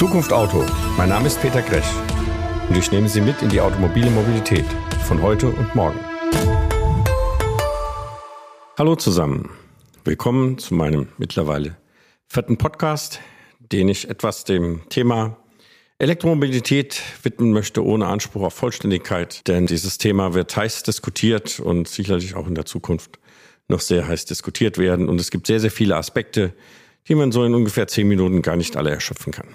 Zukunft Auto. Mein Name ist Peter Gresch und ich nehme Sie mit in die automobile Mobilität von heute und morgen. Hallo zusammen. Willkommen zu meinem mittlerweile vierten Podcast, den ich etwas dem Thema Elektromobilität widmen möchte, ohne Anspruch auf Vollständigkeit. Denn dieses Thema wird heiß diskutiert und sicherlich auch in der Zukunft noch sehr heiß diskutiert werden. Und es gibt sehr, sehr viele Aspekte, die man so in ungefähr zehn Minuten gar nicht alle erschöpfen kann.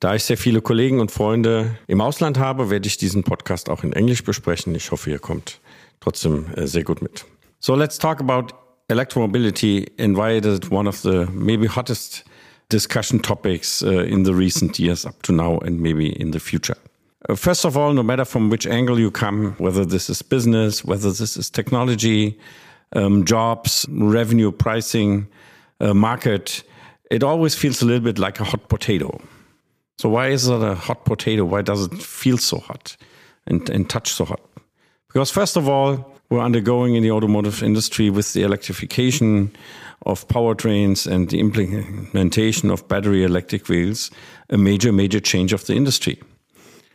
Da ich sehr viele Kollegen und Freunde im Ausland habe, werde ich diesen Podcast auch in Englisch besprechen. Ich hoffe, ihr kommt trotzdem äh, sehr gut mit. So let's talk about electromobility and why it is one of the maybe hottest discussion topics uh, in the recent years up to now and maybe in the future. Uh, first of all, no matter from which angle you come, whether this is business, whether this is technology, um, jobs, revenue, pricing, uh, market, it always feels a little bit like a hot potato. So why is it a hot potato? Why does it feel so hot and, and touch so hot? Because first of all, we're undergoing in the automotive industry with the electrification of powertrains and the implementation of battery electric wheels, a major, major change of the industry.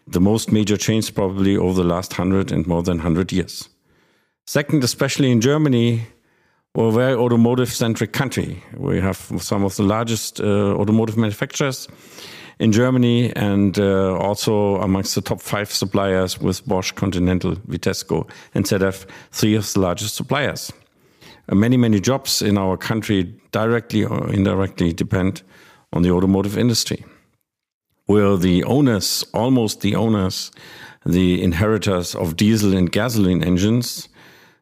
The most major change probably over the last 100 and more than 100 years. Second, especially in Germany, we're a very automotive centric country. We have some of the largest uh, automotive manufacturers in Germany and uh, also amongst the top five suppliers with Bosch, Continental, Vitesco, and ZF, three of the largest suppliers. Uh, many, many jobs in our country directly or indirectly depend on the automotive industry. We're the owners, almost the owners, the inheritors of diesel and gasoline engines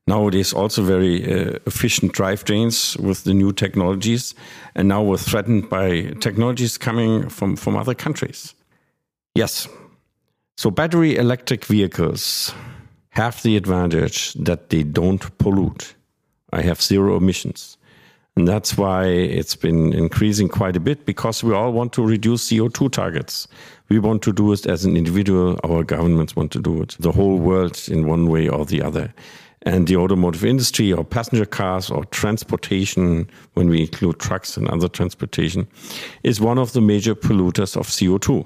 nowadays also very uh, efficient drivetrains with the new technologies. And now we're threatened by technologies coming from, from other countries. Yes. So battery electric vehicles have the advantage that they don't pollute. I have zero emissions. And that's why it's been increasing quite a bit because we all want to reduce CO2 targets. We want to do it as an individual, our governments want to do it, the whole world in one way or the other and the automotive industry or passenger cars or transportation, when we include trucks and other transportation, is one of the major polluters of CO2.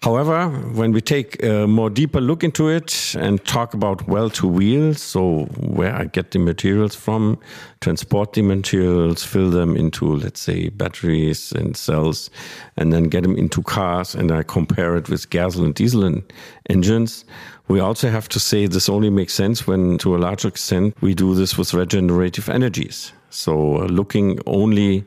However, when we take a more deeper look into it and talk about well to wheel, so where I get the materials from, transport the materials, fill them into, let's say, batteries and cells, and then get them into cars, and I compare it with gasoline and diesel and engines, we also have to say this only makes sense when, to a large extent, we do this with regenerative energies. So, uh, looking only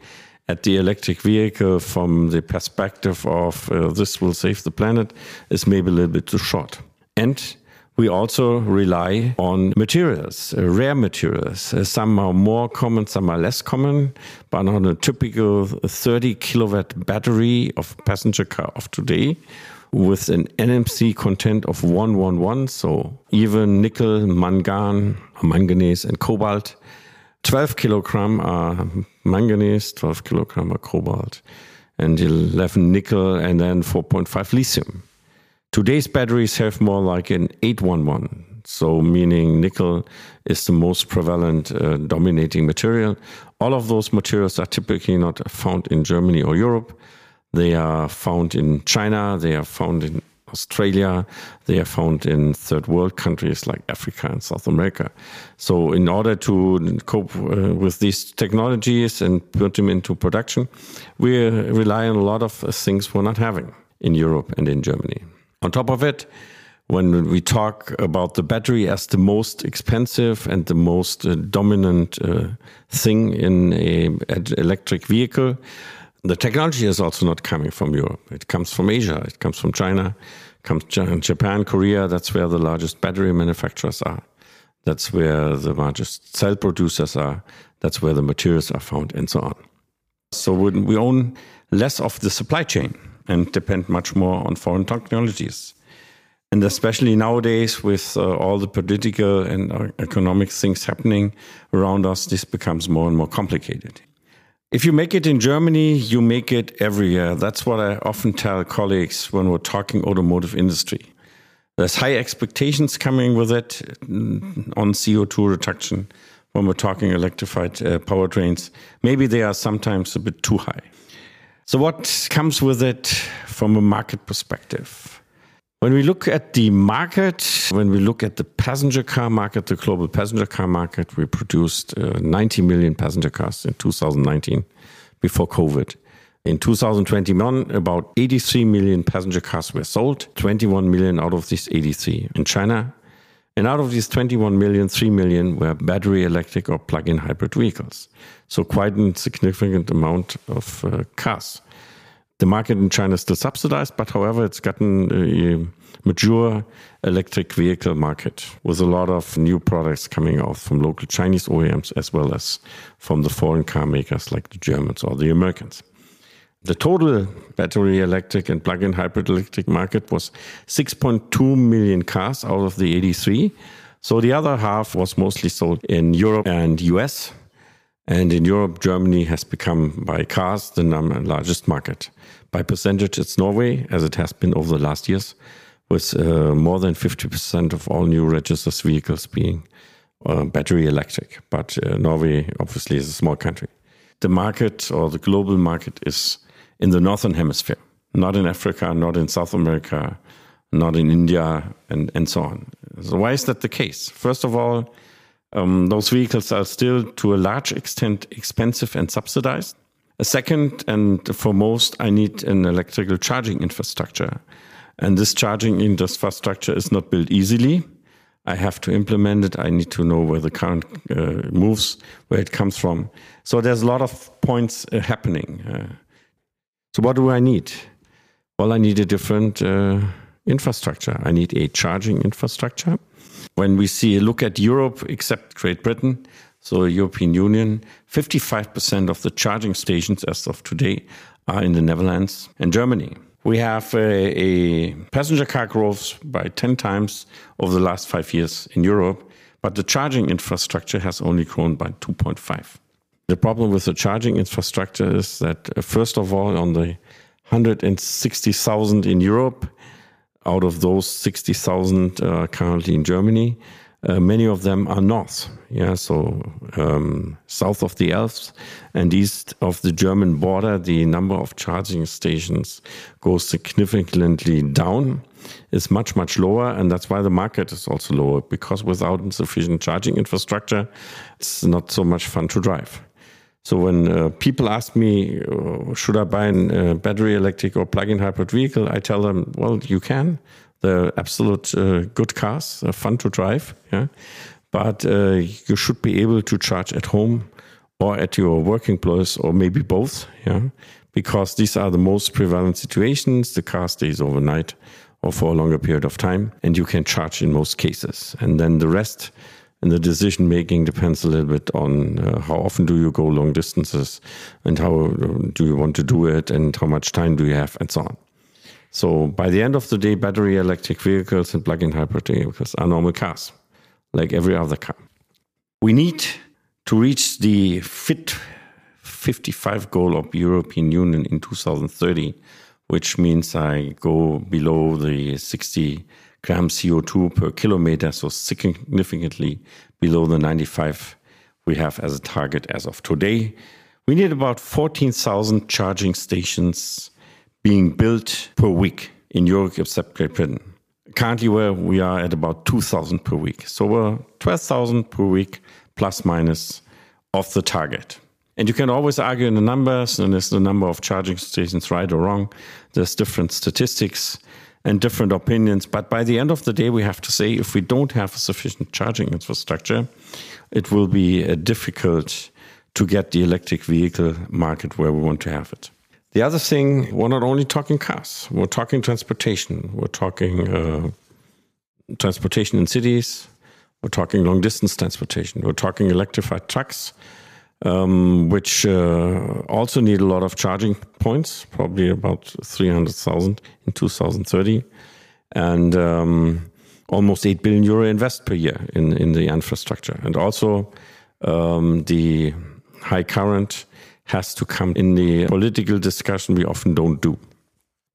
at the electric vehicle from the perspective of uh, this will save the planet is maybe a little bit too short. And we also rely on materials, uh, rare materials. Uh, some are more common, some are less common. But on a typical 30 kilowatt battery of passenger car of today, with an NMC content of 111, so even nickel, mangan, manganese, and cobalt. 12 kilogram are manganese, 12 kilogram are cobalt, and 11 nickel, and then 4.5 lithium. Today's batteries have more like an 811, so meaning nickel is the most prevalent uh, dominating material. All of those materials are typically not found in Germany or Europe. They are found in China, they are found in Australia, they are found in third world countries like Africa and South America. So, in order to cope uh, with these technologies and put them into production, we rely on a lot of things we're not having in Europe and in Germany. On top of it, when we talk about the battery as the most expensive and the most uh, dominant uh, thing in an electric vehicle, the technology is also not coming from Europe. It comes from Asia. It comes from China. Comes Japan, Korea. That's where the largest battery manufacturers are. That's where the largest cell producers are. That's where the materials are found, and so on. So we own less of the supply chain and depend much more on foreign technologies. And especially nowadays, with uh, all the political and uh, economic things happening around us, this becomes more and more complicated. If you make it in Germany, you make it every year. That's what I often tell colleagues when we're talking automotive industry. There's high expectations coming with it mm, on CO2 reduction when we're talking electrified uh, powertrains. Maybe they are sometimes a bit too high. So, what comes with it from a market perspective? When we look at the market, when we look at the passenger car market, the global passenger car market, we produced uh, 90 million passenger cars in 2019 before COVID. In 2021, about 83 million passenger cars were sold, 21 million out of these 83 in China. And out of these 21 million, 3 million were battery electric or plug in hybrid vehicles. So, quite a significant amount of uh, cars. The market in China is still subsidized, but however, it's gotten a mature electric vehicle market with a lot of new products coming out from local Chinese OEMs as well as from the foreign car makers like the Germans or the Americans. The total battery electric and plug in hybrid electric market was 6.2 million cars out of the 83. So the other half was mostly sold in Europe and US. And in Europe, Germany has become by cars the largest market. By percentage, it's Norway, as it has been over the last years, with uh, more than 50% of all new registered vehicles being uh, battery electric. But uh, Norway, obviously, is a small country. The market or the global market is in the northern hemisphere, not in Africa, not in South America, not in India, and, and so on. So, why is that the case? First of all, um, those vehicles are still to a large extent expensive and subsidized. A second, and for most, I need an electrical charging infrastructure. And this charging infrastructure is not built easily. I have to implement it. I need to know where the current uh, moves, where it comes from. So there's a lot of points uh, happening. Uh, so what do I need? Well, I need a different uh, infrastructure. I need a charging infrastructure. When we see a look at Europe, except Great Britain, so European Union, 55% of the charging stations as of today are in the Netherlands and Germany. We have a, a, passenger car growth by 10 times over the last five years in Europe, but the charging infrastructure has only grown by 2.5. The problem with the charging infrastructure is that, uh, first of all, on the 160,000 in Europe, out of those 60,000 uh, currently in Germany, uh, many of them are north, yeah, so um, south of the Alps and east of the German border. The number of charging stations goes significantly down. It's much much lower, and that's why the market is also lower because without sufficient charging infrastructure, it's not so much fun to drive. So when uh, people ask me, uh, should I buy a uh, battery electric or plug-in hybrid vehicle, I tell them, well, you can. They're absolute uh, good cars, fun to drive. Yeah, but uh, you should be able to charge at home or at your working place, or maybe both. Yeah, because these are the most prevalent situations. The car stays overnight or for a longer period of time, and you can charge in most cases. And then the rest and the decision making depends a little bit on uh, how often do you go long distances and how uh, do you want to do it and how much time do you have and so on. So by the end of the day, battery electric vehicles and plug-in hybrid vehicles are normal cars, like every other car. We need to reach the Fit 55 goal of European Union in 2030, which means I go below the 60 gram CO2 per kilometer, so significantly below the 95 we have as a target as of today. We need about 14,000 charging stations being built per week in Europe, except Great Britain. Currently, where we are at about 2,000 per week. So we're 12,000 per week, plus minus, of the target. And you can always argue in the numbers, and is the number of charging stations right or wrong? There's different statistics and different opinions. But by the end of the day, we have to say if we don't have a sufficient charging infrastructure, it will be uh, difficult to get the electric vehicle market where we want to have it. The other thing, we're not only talking cars, we're talking transportation. We're talking uh, transportation in cities, we're talking long distance transportation, we're talking electrified trucks, um, which uh, also need a lot of charging points, probably about 300,000 in 2030. And um, almost 8 billion euro invest per year in, in the infrastructure. And also um, the high current has to come in the political discussion we often don't do.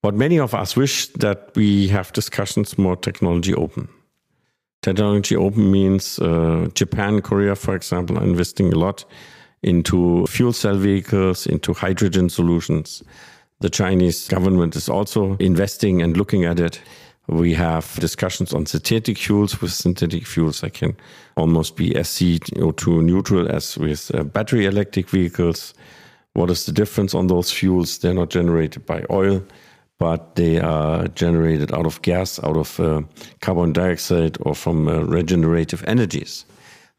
But many of us wish that we have discussions more technology open. Technology open means uh, Japan, Korea, for example, are investing a lot into fuel cell vehicles, into hydrogen solutions. The Chinese government is also investing and looking at it. We have discussions on synthetic fuels. With synthetic fuels, I can almost be as CO2 neutral as with uh, battery electric vehicles. What is the difference on those fuels? They're not generated by oil, but they are generated out of gas, out of uh, carbon dioxide, or from uh, regenerative energies.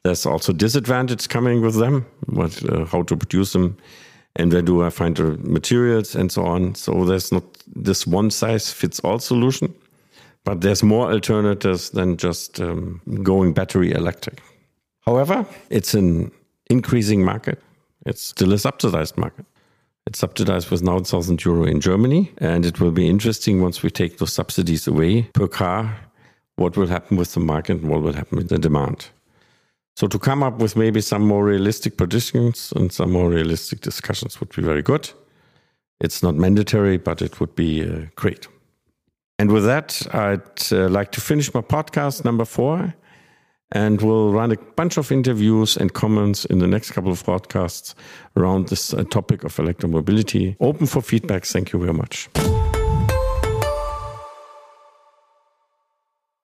There's also disadvantages coming with them, what, uh, how to produce them and where do I find the materials and so on. So there's not this one size fits all solution, but there's more alternatives than just um, going battery electric. However, it's an increasing market. It's still a subsidized market. It's subsidized with now 1,000 euro in Germany. And it will be interesting once we take those subsidies away per car, what will happen with the market and what will happen with the demand. So to come up with maybe some more realistic predictions and some more realistic discussions would be very good. It's not mandatory, but it would be uh, great. And with that, I'd uh, like to finish my podcast number four. And we'll run a bunch of interviews and comments in the next couple of podcasts around this uh, topic of electromobility. Open for feedback. Thank you very much.